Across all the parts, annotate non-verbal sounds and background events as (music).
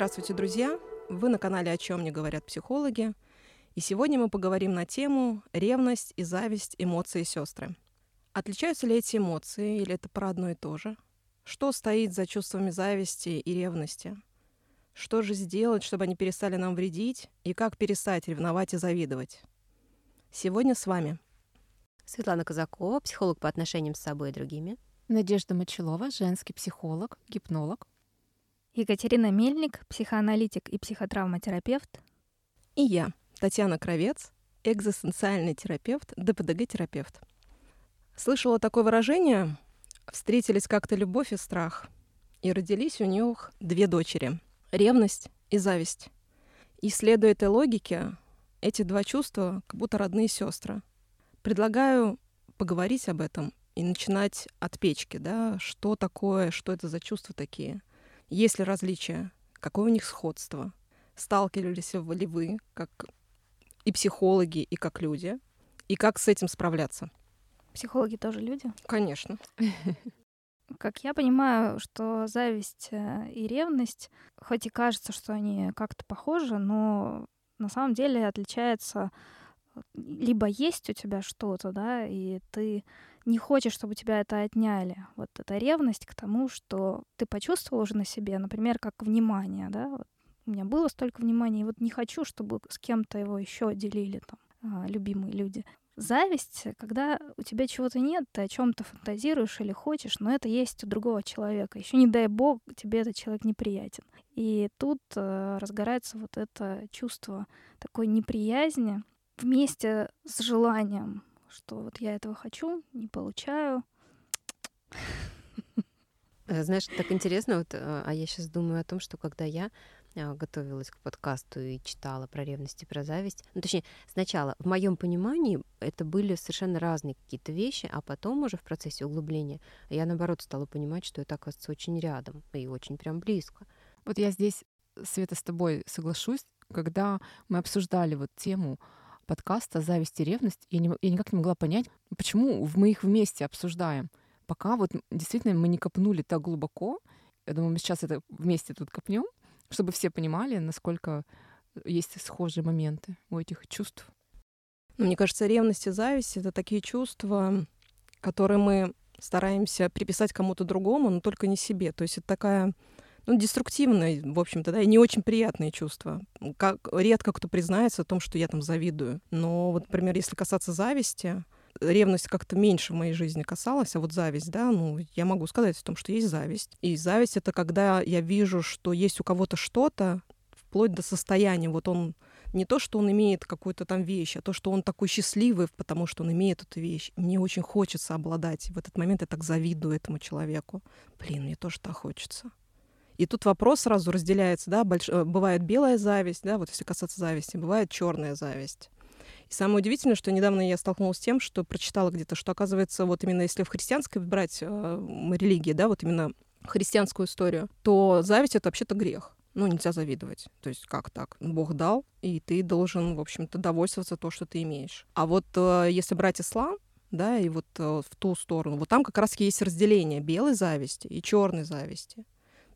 Здравствуйте, друзья! Вы на канале «О чем не говорят психологи». И сегодня мы поговорим на тему ревность и зависть, эмоции сестры. Отличаются ли эти эмоции или это про одно и то же? Что стоит за чувствами зависти и ревности? Что же сделать, чтобы они перестали нам вредить? И как перестать ревновать и завидовать? Сегодня с вами Светлана Казакова, психолог по отношениям с собой и другими. Надежда Мочелова, женский психолог, гипнолог. Екатерина Мельник, психоаналитик и психотравматерапевт. И я, Татьяна Кровец, экзистенциальный терапевт, ДПДГ-терапевт. Слышала такое выражение «встретились как-то любовь и страх», и родились у них две дочери — ревность и зависть. И следуя этой логике, эти два чувства как будто родные сестры. Предлагаю поговорить об этом и начинать от печки, да, что такое, что это за чувства такие, есть ли различия, какое у них сходство, сталкивались ли вы, как и психологи, и как люди, и как с этим справляться. Психологи тоже люди? Конечно. (laughs) Как я понимаю, что зависть э, и ревность, хоть и кажется, что они как-то похожи, но на самом деле отличается либо есть у тебя что-то, да, и ты не хочешь, чтобы тебя это отняли. Вот эта ревность к тому, что ты почувствовал уже на себе, например, как внимание, да, вот у меня было столько внимания, и вот не хочу, чтобы с кем-то его еще делили там а, любимые люди. Зависть, когда у тебя чего-то нет, ты о чем-то фантазируешь или хочешь, но это есть у другого человека. Еще не дай бог, тебе этот человек неприятен. И тут э, разгорается вот это чувство такой неприязни вместе с желанием, что вот я этого хочу, не получаю. Э, знаешь, так интересно, вот, э, а я сейчас думаю о том, что когда я а, готовилась к подкасту и читала про ревность и про зависть. Ну, точнее, сначала, в моем понимании, это были совершенно разные какие-то вещи, а потом уже в процессе углубления я, наоборот, стала понимать, что это, оказывается, очень рядом и очень прям близко. Вот я здесь, Света, с тобой соглашусь, когда мы обсуждали вот тему подкаста «Зависть и ревность», я, не, я никак не могла понять, почему мы их вместе обсуждаем. Пока вот действительно мы не копнули так глубоко, я думаю, мы сейчас это вместе тут копнем, чтобы все понимали, насколько есть схожие моменты у этих чувств. Ну, мне кажется, ревность и зависть — это такие чувства, которые мы стараемся приписать кому-то другому, но только не себе. То есть это такая ну, деструктивное, в общем-то, да, и не очень приятные чувства. Как, редко кто признается о том, что я там завидую. Но вот, например, если касаться зависти, ревность как-то меньше в моей жизни касалась, а вот зависть, да, ну, я могу сказать о том, что есть зависть. И зависть — это когда я вижу, что есть у кого-то что-то, вплоть до состояния, вот он не то, что он имеет какую-то там вещь, а то, что он такой счастливый, потому что он имеет эту вещь. Мне очень хочется обладать. В этот момент я так завидую этому человеку. Блин, мне тоже так хочется. И тут вопрос сразу разделяется, да, больш... Э, бывает белая зависть, да, вот если касаться зависти, бывает черная зависть. И самое удивительное, что недавно я столкнулась с тем, что прочитала где-то, что оказывается, вот именно если в христианской брать э, религии, да, вот именно христианскую историю, то зависть это вообще-то грех. Ну, нельзя завидовать. То есть как так? Бог дал, и ты должен, в общем-то, довольствоваться то, что ты имеешь. А вот э, если брать ислам, да, и вот э, в ту сторону, вот там как раз есть разделение белой зависти и черной зависти.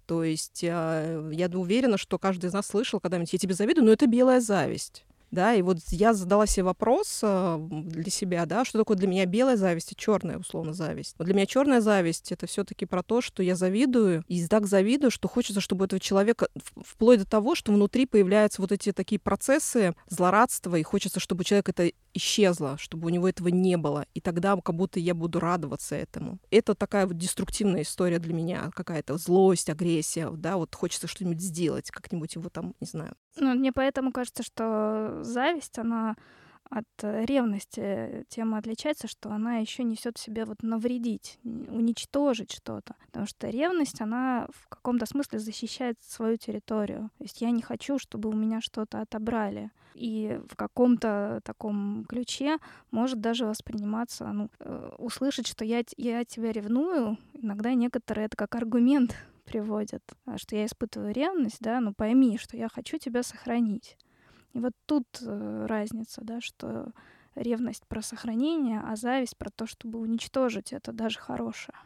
То есть э, я уверена, что каждый из нас слышал когда-нибудь «я тебе завидую», но это белая зависть да, и вот я задала себе вопрос э, для себя, да, что такое для меня белая зависть и черная, условно, зависть. Но для меня черная зависть это все-таки про то, что я завидую, и так завидую, что хочется, чтобы этого человека, вплоть до того, что внутри появляются вот эти такие процессы злорадства, и хочется, чтобы у человека это исчезло, чтобы у него этого не было, и тогда как будто я буду радоваться этому. Это такая вот деструктивная история для меня, какая-то злость, агрессия, да, вот хочется что-нибудь сделать, как-нибудь его там, не знаю. Ну, мне поэтому кажется, что зависть, она от э, ревности тема отличается, что она еще несет в себе вот навредить, уничтожить что-то. Потому что ревность, она в каком-то смысле защищает свою территорию. То есть я не хочу, чтобы у меня что-то отобрали. И в каком-то таком ключе может даже восприниматься, ну, э, услышать, что я, я тебя ревную, иногда некоторые это как аргумент (laughs) приводят, что я испытываю ревность, да, ну пойми, что я хочу тебя сохранить. И вот тут э, разница, да, что ревность про сохранение, а зависть про то, чтобы уничтожить это даже хорошее.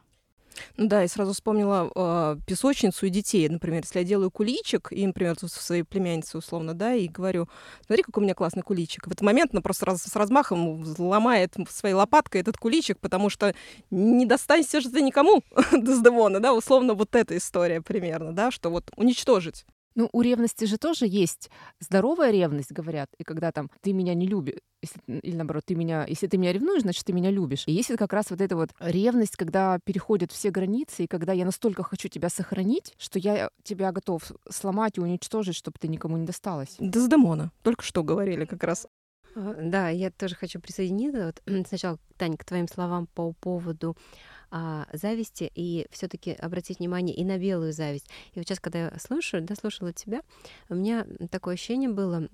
Ну да, и сразу вспомнила э, песочницу и детей. Например, если я делаю куличик, и, например, тут своей племяннице условно, да, и говорю, смотри, какой у меня классный куличик. В этот момент она просто раз, с размахом ломает своей лопаткой этот куличик, потому что не достанься же ты никому (laughs) Дездемона, да, условно вот эта история примерно, да, что вот уничтожить. Ну, у ревности же тоже есть здоровая ревность, говорят. И когда там ты меня не любишь, если, или наоборот, ты меня, если ты меня ревнуешь, значит, ты меня любишь. И есть как раз вот эта вот ревность, когда переходят все границы, и когда я настолько хочу тебя сохранить, что я тебя готов сломать и уничтожить, чтобы ты никому не досталась. Дездемона. Только что говорили как раз. А, да, я тоже хочу присоединиться. Вот сначала, Таня, к твоим словам по поводу а, зависти и все-таки обратить внимание и на белую зависть. И вот сейчас, когда я слушаю, да, слушала тебя, у меня такое ощущение было,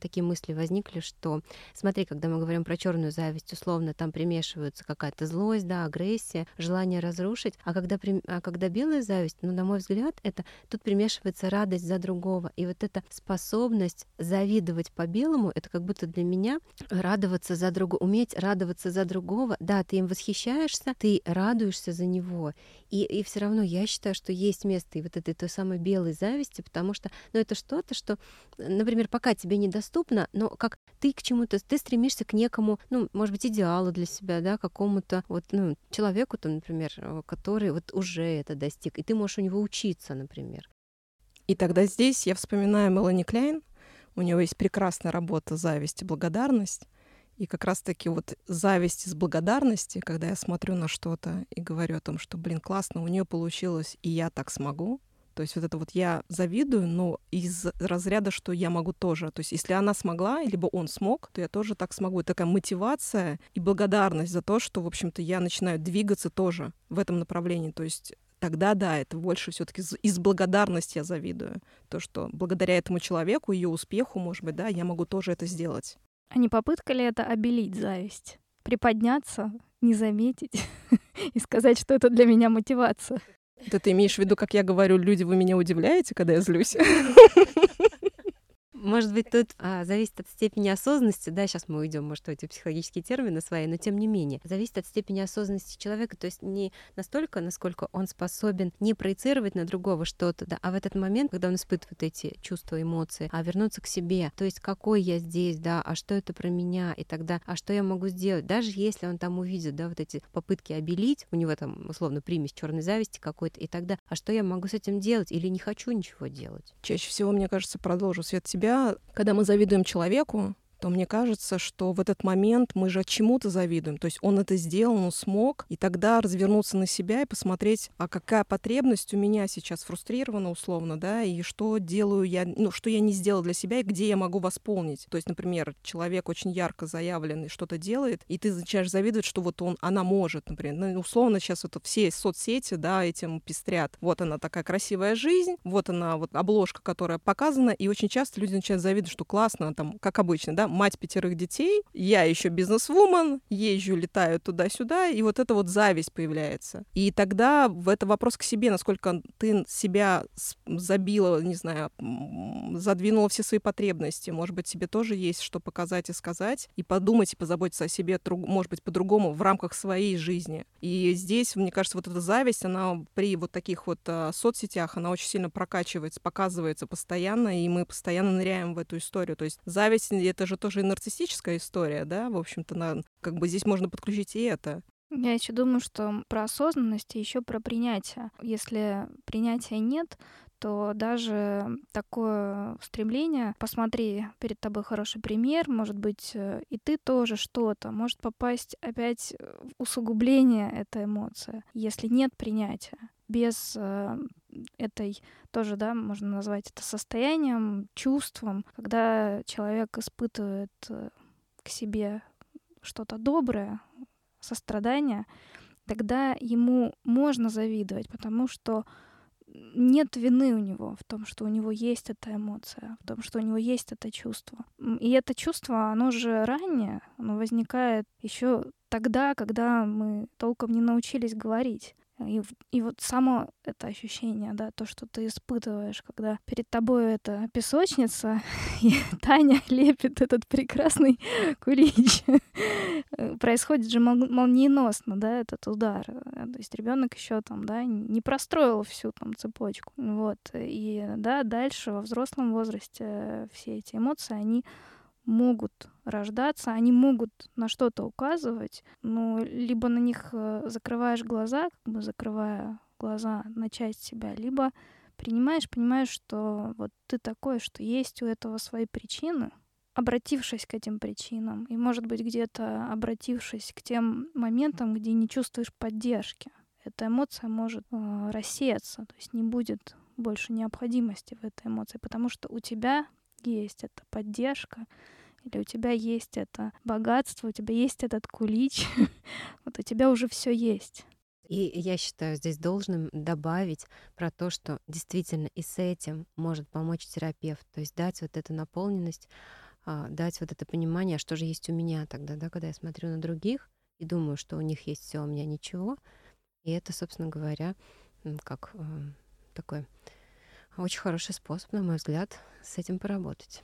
такие мысли возникли, что смотри, когда мы говорим про черную зависть, условно там примешиваются какая-то злость, да, агрессия, желание разрушить, а когда, а когда белая зависть, ну, на мой взгляд, это тут примешивается радость за другого. И вот эта способность завидовать по-белому, это как будто для меня радоваться за другого, уметь радоваться за другого. Да, ты им восхищаешься, ты радуешься радуешься за него. И, и все равно я считаю, что есть место и вот этой той самой белой зависти, потому что ну, это что-то, что, например, пока тебе недоступно, но как ты к чему-то, ты стремишься к некому, ну, может быть, идеалу для себя, да, какому-то вот, ну, человеку, то, например, э, который вот уже это достиг, и ты можешь у него учиться, например. И тогда здесь я вспоминаю Мелани Кляйн, у него есть прекрасная работа «Зависть и благодарность», и как раз-таки вот зависть из благодарности, когда я смотрю на что-то и говорю о том, что, блин, классно, у нее получилось, и я так смогу. То есть вот это вот я завидую, но из разряда, что я могу тоже. То есть если она смогла, либо он смог, то я тоже так смогу. Такая мотивация и благодарность за то, что, в общем-то, я начинаю двигаться тоже в этом направлении. То есть тогда да, это больше все-таки из благодарности я завидую. То, что благодаря этому человеку, ее успеху, может быть, да, я могу тоже это сделать. А не попытка ли это обелить зависть? Приподняться, не заметить (laughs) и сказать, что это для меня мотивация. Это ты имеешь в виду, как я говорю, люди, вы меня удивляете, когда я злюсь? (laughs) Может быть, тут а, зависит от степени осознанности, да, сейчас мы уйдем, может, в эти психологические термины свои, но тем не менее, зависит от степени осознанности человека, то есть не настолько, насколько он способен не проецировать на другого что-то, да, а в этот момент, когда он испытывает эти чувства, эмоции, а вернуться к себе, то есть какой я здесь, да, а что это про меня, и тогда, а что я могу сделать, даже если он там увидит, да, вот эти попытки обелить, у него там, условно, примесь черной зависти какой-то, и тогда, а что я могу с этим делать, или не хочу ничего делать? Чаще всего, мне кажется, продолжу свет себя, когда мы завидуем человеку, то мне кажется, что в этот момент мы же чему-то завидуем. То есть он это сделал, он смог, и тогда развернуться на себя и посмотреть, а какая потребность у меня сейчас фрустрирована условно, да, и что делаю я, ну, что я не сделал для себя, и где я могу восполнить. То есть, например, человек очень ярко заявленный что-то делает, и ты начинаешь завидовать, что вот он, она может, например. Ну, условно сейчас вот все соцсети, да, этим пестрят. Вот она такая красивая жизнь, вот она вот обложка, которая показана, и очень часто люди начинают завидовать, что классно, там, как обычно, да, мать пятерых детей, я еще бизнесвумен, езжу, летаю туда-сюда, и вот эта вот зависть появляется. И тогда в это вопрос к себе, насколько ты себя забила, не знаю, задвинула все свои потребности. Может быть, тебе тоже есть что показать и сказать, и подумать, и позаботиться о себе, может быть, по-другому в рамках своей жизни. И здесь, мне кажется, вот эта зависть, она при вот таких вот а, соцсетях, она очень сильно прокачивается, показывается постоянно, и мы постоянно ныряем в эту историю. То есть зависть — это же тоже и нарциссическая история, да, в общем-то, на, как бы здесь можно подключить и это. Я еще думаю, что про осознанность и еще про принятие. Если принятия нет, то даже такое стремление, посмотри, перед тобой хороший пример, может быть, э, и ты тоже что-то, может попасть опять в усугубление этой эмоции, если нет принятия. Без э, этой тоже, да, можно назвать это состоянием, чувством, когда человек испытывает э, к себе что-то доброе, сострадание, тогда ему можно завидовать, потому что нет вины у него в том, что у него есть эта эмоция, в том, что у него есть это чувство. И это чувство, оно же раннее, оно возникает еще тогда, когда мы толком не научились говорить. И, и вот само это ощущение, да, то, что ты испытываешь, когда перед тобой эта песочница, (laughs) и Таня лепит этот прекрасный (laughs) кулич. э, происходит же молниеносно, да, этот удар. Э, то есть ребенок еще там, да, не простроил всю там цепочку. Вот. И да, дальше во взрослом возрасте все эти эмоции, они могут рождаться, они могут на что-то указывать, но либо на них э, закрываешь глаза, как бы закрывая глаза на часть себя, либо принимаешь, понимаешь, что вот ты такой, что есть у этого свои причины, обратившись к этим причинам, и, может быть, где-то обратившись к тем моментам, где не чувствуешь поддержки, эта эмоция может э, рассеяться, то есть не будет больше необходимости в этой эмоции, потому что у тебя есть эта поддержка, или у тебя есть это богатство, у тебя есть этот кулич, (laughs) вот у тебя уже все есть. И я считаю здесь должным добавить про то, что действительно и с этим может помочь терапевт, то есть дать вот эту наполненность, а, дать вот это понимание, а что же есть у меня тогда, да, когда я смотрю на других и думаю, что у них есть все, а у меня ничего. И это, собственно говоря, как э, такой очень хороший способ, на мой взгляд, с этим поработать.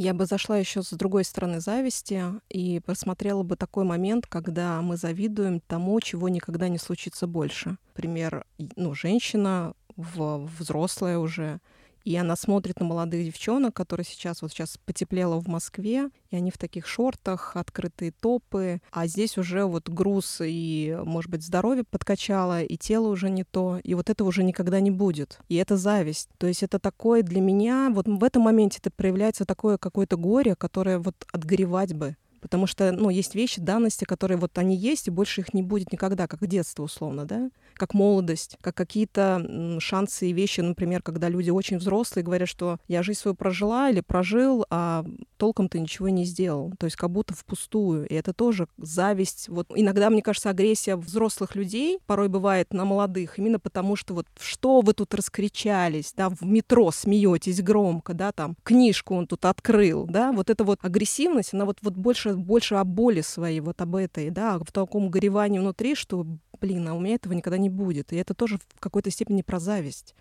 Я бы зашла еще с другой стороны зависти и посмотрела бы такой момент, когда мы завидуем тому, чего никогда не случится больше. Например, ну, женщина в, взрослая уже, и она смотрит на молодых девчонок, которые сейчас, вот сейчас потеплело в Москве, и они в таких шортах, открытые топы, а здесь уже вот груз и, может быть, здоровье подкачало, и тело уже не то, и вот это уже никогда не будет. И это зависть. То есть это такое для меня, вот в этом моменте это проявляется такое какое-то горе, которое вот отгоревать бы. Потому что, ну, есть вещи, данности, которые вот они есть, и больше их не будет никогда, как детство, условно, да? Как молодость, как какие-то шансы и вещи, например, когда люди очень взрослые говорят, что я жизнь свою прожила или прожил, а толком ты ничего не сделал. То есть как будто впустую. И это тоже зависть. Вот иногда, мне кажется, агрессия взрослых людей порой бывает на молодых, именно потому что вот что вы тут раскричались, да, в метро смеетесь громко, да, там книжку он тут открыл, да, вот эта вот агрессивность, она вот, вот больше больше, больше о боли своей, вот об этой, да, в таком горевании внутри, что, блин, а у меня этого никогда не будет. И это тоже в какой-то степени про зависть.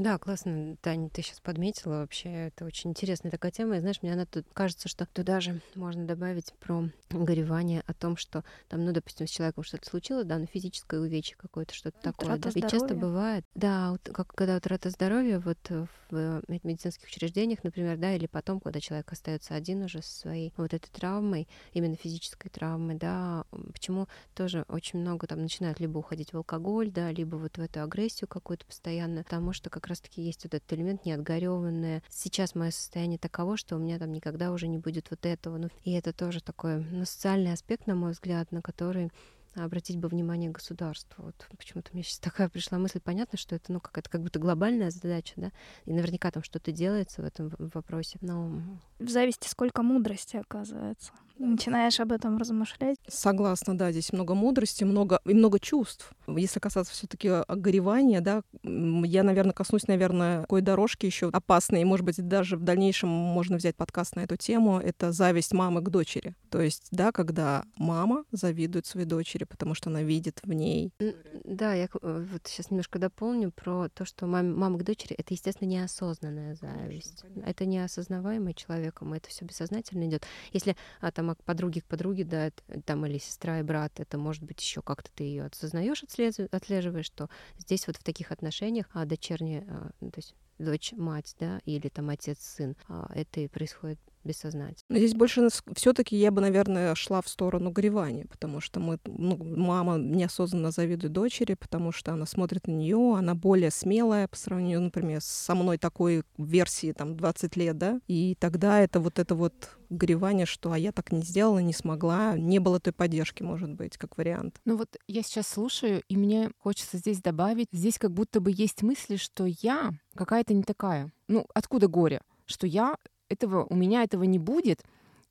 Да, классно, Таня, ты сейчас подметила вообще. Это очень интересная такая тема. И знаешь, мне она тут кажется, что туда же можно добавить про горевание о том, что там, ну, допустим, с человеком что-то случилось, да, ну, физическое увечье какое-то, что-то такое. Да? И часто бывает, да, вот, как, когда утрата здоровья вот в медицинских учреждениях, например, да, или потом, когда человек остается один уже со своей вот этой травмой, именно физической травмой, да, почему тоже очень много там начинают либо уходить в алкоголь, да, либо вот в эту агрессию какую-то постоянно, потому что как раз-таки есть вот этот элемент неотгореванное. Сейчас мое состояние таково, что у меня там никогда уже не будет вот этого. Ну, и это тоже такой ну, социальный аспект, на мой взгляд, на который обратить бы внимание государству. Вот почему-то мне сейчас такая пришла мысль. Понятно, что это, ну, как это как будто глобальная задача, да, и наверняка там что-то делается в этом вопросе. Но в зависти сколько мудрости оказывается начинаешь об этом размышлять. Согласна, да, здесь много мудрости, много и много чувств. Если касаться все-таки горевания, да, я, наверное, коснусь, наверное, такой дорожки еще опасной, и, может быть, даже в дальнейшем можно взять подкаст на эту тему. Это зависть мамы к дочери. То есть, да, когда мама завидует своей дочери, потому что она видит в ней. Да, я э, вот сейчас немножко дополню про то, что мама, мама к дочери это, естественно, неосознанная зависть. Конечно, это неосознаваемый человеком, это все бессознательно идет. Если а, там к подруге к подруге, да, там или сестра и брат, это может быть еще как-то ты ее осознаешь, отслеживаешь, что здесь вот в таких отношениях а дочерняя, а, ну, то есть дочь-мать, да, или там отец-сын, а, это и происходит бессознательно. Но здесь больше все-таки я бы, наверное, шла в сторону горевания, потому что мы, ну, мама неосознанно завидует дочери, потому что она смотрит на нее, она более смелая по сравнению, например, со мной такой версии там 20 лет, да, и тогда это вот это вот горевание, что а я так не сделала, не смогла, не было той поддержки, может быть, как вариант. Ну вот я сейчас слушаю, и мне хочется здесь добавить, здесь как будто бы есть мысли, что я какая-то не такая. Ну, откуда горе? Что я этого, у меня этого не будет,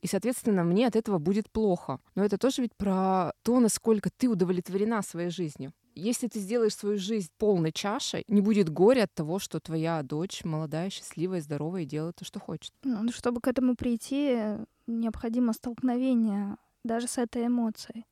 и, соответственно, мне от этого будет плохо. Но это тоже ведь про то, насколько ты удовлетворена своей жизнью. Если ты сделаешь свою жизнь полной чашей, не будет горя от того, что твоя дочь молодая, счастливая, здоровая и делает то, что хочет. Ну, чтобы к этому прийти, необходимо столкновение даже с этой эмоцией.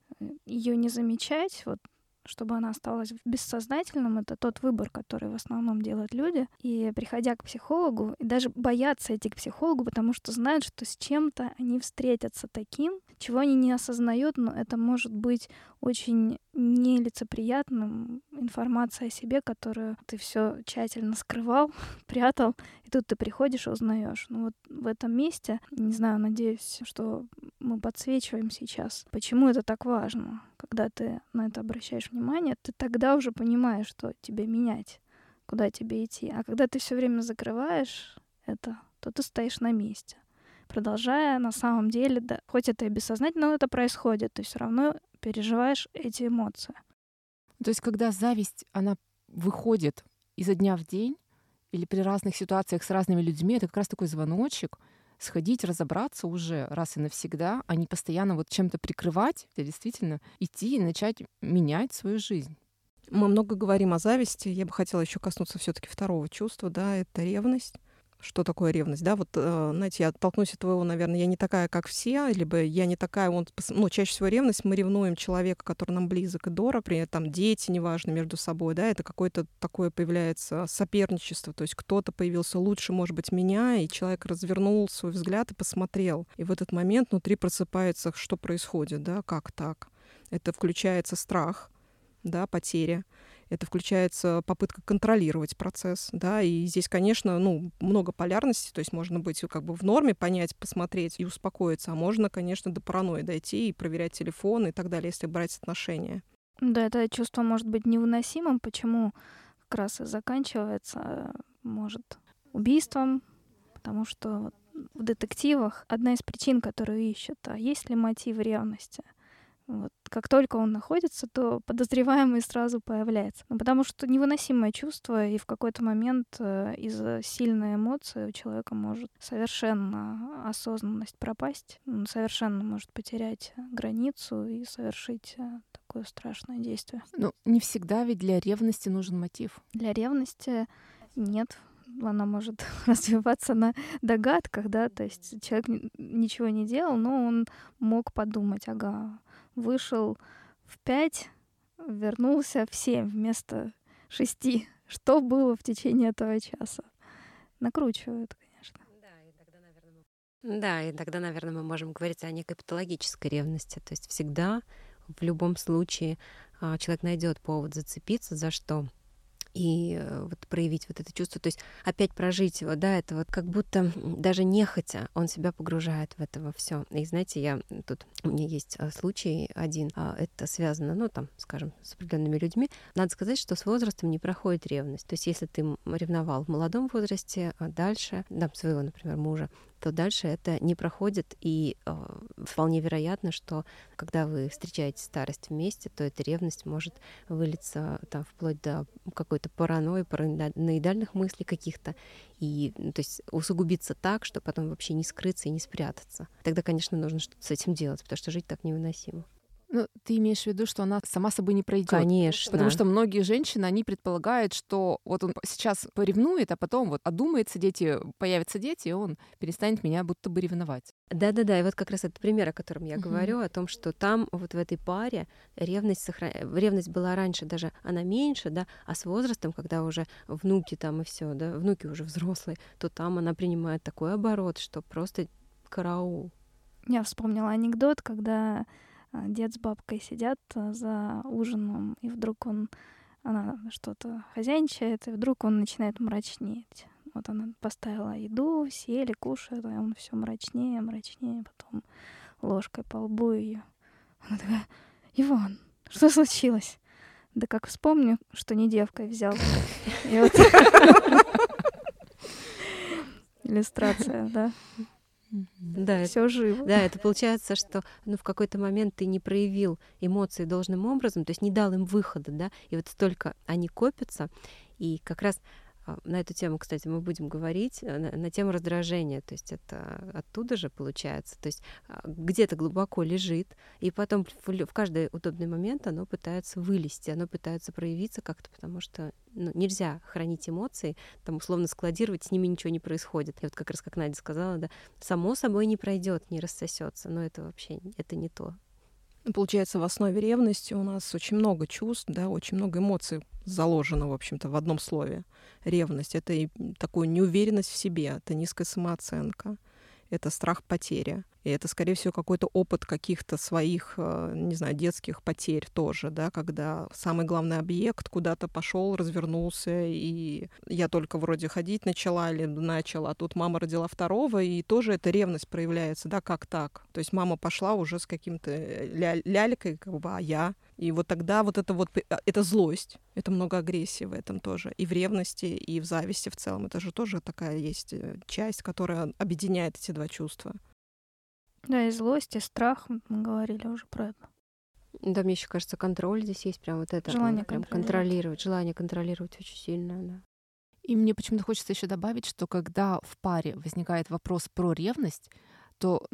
Ее не замечать, вот чтобы она осталась в бессознательном, это тот выбор, который в основном делают люди. И приходя к психологу, и даже боятся идти к психологу, потому что знают, что с чем-то они встретятся таким, чего они не осознают, но это может быть очень нелицеприятным информация о себе, которую ты все тщательно скрывал, (laughs) прятал, и тут ты приходишь и узнаешь. Ну вот в этом месте, не знаю, надеюсь, что мы подсвечиваем сейчас, почему это так важно. Когда ты на это обращаешь внимание, ты тогда уже понимаешь, что тебе менять, куда тебе идти. А когда ты все время закрываешь это, то ты стоишь на месте продолжая на самом деле, да, хоть это и бессознательно, но это происходит, ты все равно переживаешь эти эмоции. То есть, когда зависть, она выходит изо дня в день или при разных ситуациях с разными людьми, это как раз такой звоночек, сходить, разобраться уже раз и навсегда, а не постоянно вот чем-то прикрывать, а действительно идти и начать менять свою жизнь. Мы много говорим о зависти. Я бы хотела еще коснуться все-таки второго чувства, да, это ревность что такое ревность, да, вот, э, знаете, я оттолкнусь от твоего, наверное, я не такая, как все, либо я не такая, он, ну, чаще всего ревность, мы ревнуем человека, который нам близок и дорог, при этом дети, неважно, между собой, да, это какое-то такое появляется соперничество, то есть кто-то появился лучше, может быть, меня, и человек развернул свой взгляд и посмотрел, и в этот момент внутри просыпается, что происходит, да, как так, это включается страх, да, потеря, это включается попытка контролировать процесс, да, и здесь, конечно, ну, много полярности, то есть можно быть как бы в норме, понять, посмотреть и успокоиться, а можно, конечно, до паранойи дойти и проверять телефон и так далее, если брать отношения. Да, это чувство может быть невыносимым, почему как раз и заканчивается, может, убийством, потому что в детективах одна из причин, которую ищут, а есть ли мотив ревности — вот. Как только он находится, то подозреваемый сразу появляется. Ну, потому что невыносимое чувство, и в какой-то момент э, из-за сильной эмоции у человека может совершенно осознанность пропасть, он совершенно может потерять границу и совершить э, такое страшное действие. Ну, не всегда ведь для ревности нужен мотив. Для ревности нет, она может (laughs) развиваться на догадках, да, то есть человек ничего не делал, но он мог подумать, ага, вышел в пять, вернулся в семь вместо шести. Что было в течение этого часа? Накручивают, конечно. Да, и тогда, наверное, мы можем говорить о некой патологической ревности. То есть всегда, в любом случае, а, человек найдет повод зацепиться за что и э, вот проявить вот это чувство, то есть опять прожить его, да, это вот как будто даже нехотя он себя погружает в это все. И знаете, я тут у меня есть э, случай один, а, это связано, ну там, скажем, с определенными людьми. Надо сказать, что с возрастом не проходит ревность. То есть если ты ревновал в молодом возрасте, а дальше, да, своего, например, мужа, то дальше это не проходит. И э, вполне вероятно, что когда вы встречаете старость вместе, то эта ревность может вылиться там вплоть до какой-то паранойи, параноидальных мыслей каких-то. И ну, то есть усугубиться так, что потом вообще не скрыться и не спрятаться. Тогда, конечно, нужно что-то с этим делать, потому что жить так невыносимо. Ну, ты имеешь в виду, что она сама собой не пройдет. Конечно. Потому что многие женщины, они предполагают, что вот он сейчас поревнует, а потом вот одумается, дети, появятся дети, и он перестанет меня будто бы ревновать. Да-да-да, и вот как раз этот пример, о котором я uh-huh. говорю, о том, что там вот в этой паре ревность, сохран... ревность была раньше даже, она меньше, да, а с возрастом, когда уже внуки там и все, да, внуки уже взрослые, то там она принимает такой оборот, что просто караул. Я вспомнила анекдот, когда дед с бабкой сидят а, за ужином, и вдруг он, она что-то хозяйничает, и вдруг он начинает мрачнеть. Вот она поставила еду, сели, кушают, а он все мрачнее, мрачнее, потом ложкой по лбу ее. Она такая, Иван, что случилось? Да как вспомню, что не девкой взял. И (laughs) (laughs) иллюстрация, да. Да, все живо. Да, это получается, что ну, в какой-то момент ты не проявил эмоции должным образом, то есть не дал им выхода, да, и вот столько они копятся, и как раз на эту тему, кстати, мы будем говорить, э, на, на тему раздражения. То есть это оттуда же получается. То есть а, где-то глубоко лежит, и потом в, в каждый удобный момент оно пытается вылезти, оно пытается проявиться как-то, потому что ну, нельзя хранить эмоции, там условно складировать, с ними ничего не происходит. И вот как раз как Надя сказала, да, само собой не пройдет, не рассосется, но это вообще это не то. Получается, в основе ревности у нас очень много чувств, да, очень много эмоций заложено, в общем-то, в одном слове. Ревность — это и такую неуверенность в себе, это низкая самооценка, это страх потери. И это, скорее всего, какой-то опыт каких-то своих, э, не знаю, детских потерь тоже, да, когда самый главный объект куда-то пошел, развернулся, и я только вроде ходить начала или начала, а тут мама родила второго, и тоже эта ревность проявляется, да, как так? То есть мама пошла уже с каким-то э, ля- лялькой, как бы, а я? И вот тогда вот это вот, а, это злость, это много агрессии в этом тоже, и в ревности, и в зависти в целом. Это же тоже такая есть э, часть, которая объединяет эти два чувства. Да, и злость, и страх, мы говорили уже про это. Да, мне еще кажется, контроль здесь есть прям вот это. Желание прям контролировать. контролировать. Желание контролировать очень сильное, да. И мне почему-то хочется еще добавить, что когда в паре возникает вопрос про ревность, то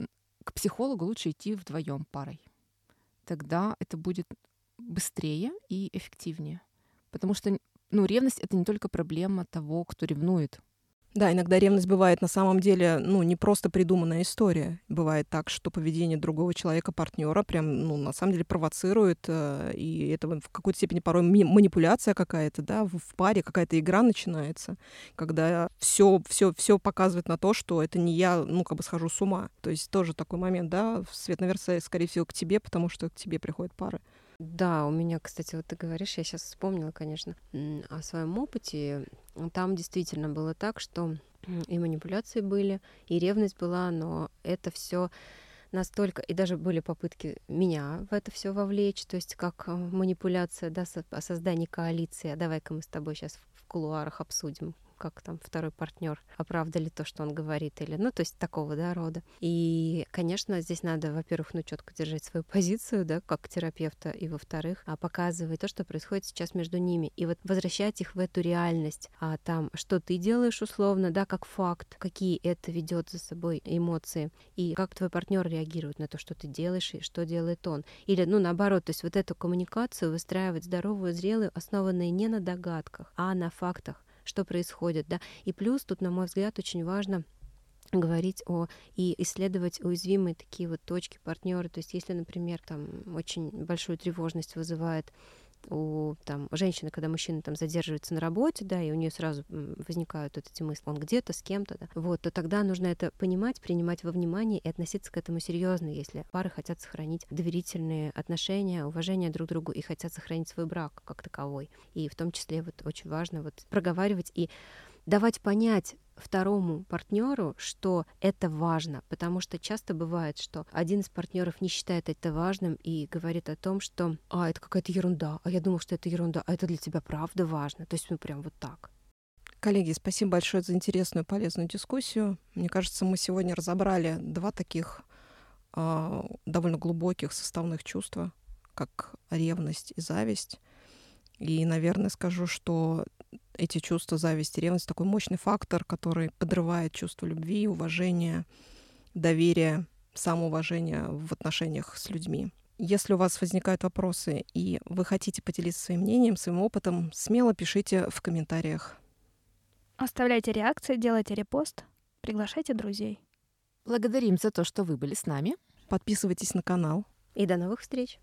к психологу лучше идти вдвоем парой. Тогда это будет быстрее и эффективнее. Потому что ну, ревность это не только проблема того, кто ревнует. Да, иногда ревность бывает на самом деле, ну, не просто придуманная история. Бывает так, что поведение другого человека, партнера, прям, ну, на самом деле провоцирует, э, и это в какой-то степени порой манипуляция какая-то, да, в паре какая-то игра начинается, когда все, все, все показывает на то, что это не я, ну, как бы схожу с ума. То есть тоже такой момент, да, свет, наверное, скорее всего, к тебе, потому что к тебе приходят пары. Да, у меня, кстати, вот ты говоришь, я сейчас вспомнила, конечно, о своем опыте. Там действительно было так, что и манипуляции были, и ревность была, но это все настолько, и даже были попытки меня в это все вовлечь, то есть как э, манипуляция, да, о создании коалиции. А давай-ка мы с тобой сейчас в кулуарах обсудим, как там второй партнер, оправда ли то, что он говорит, или, ну, то есть такого, да, рода. И, конечно, здесь надо, во-первых, ну, четко держать свою позицию, да, как терапевта, и, во-вторых, а, показывать то, что происходит сейчас между ними, и вот возвращать их в эту реальность, а там, что ты делаешь условно, да, как факт, какие это ведет за собой эмоции, и как твой партнер реагирует на то, что ты делаешь, и что делает он. Или, ну, наоборот, то есть вот эту коммуникацию выстраивать здоровую, зрелую, основанную не на догадках, а на фактах, что происходит, да. И плюс тут, на мой взгляд, очень важно говорить о и исследовать уязвимые такие вот точки партнера. То есть, если, например, там очень большую тревожность вызывает у там, женщины, когда мужчина там задерживается на работе, да, и у нее сразу возникают вот эти мысли, он где-то с кем-то, да, вот, то тогда нужно это понимать, принимать во внимание и относиться к этому серьезно, если пары хотят сохранить доверительные отношения, уважение друг к другу и хотят сохранить свой брак как таковой. И в том числе вот очень важно вот проговаривать и давать понять второму партнеру, что это важно, потому что часто бывает, что один из партнеров не считает это важным и говорит о том, что а это какая-то ерунда, а я думал, что это ерунда, а это для тебя правда важно. То есть мы прям вот так. Коллеги, спасибо большое за интересную, полезную дискуссию. Мне кажется, мы сегодня разобрали два таких а, довольно глубоких составных чувства, как ревность и зависть. И, наверное, скажу, что эти чувства, зависть и ревность такой мощный фактор, который подрывает чувство любви, уважения, доверия, самоуважения в отношениях с людьми. Если у вас возникают вопросы и вы хотите поделиться своим мнением, своим опытом, смело пишите в комментариях. Оставляйте реакции, делайте репост, приглашайте друзей. Благодарим за то, что вы были с нами. Подписывайтесь на канал. И до новых встреч!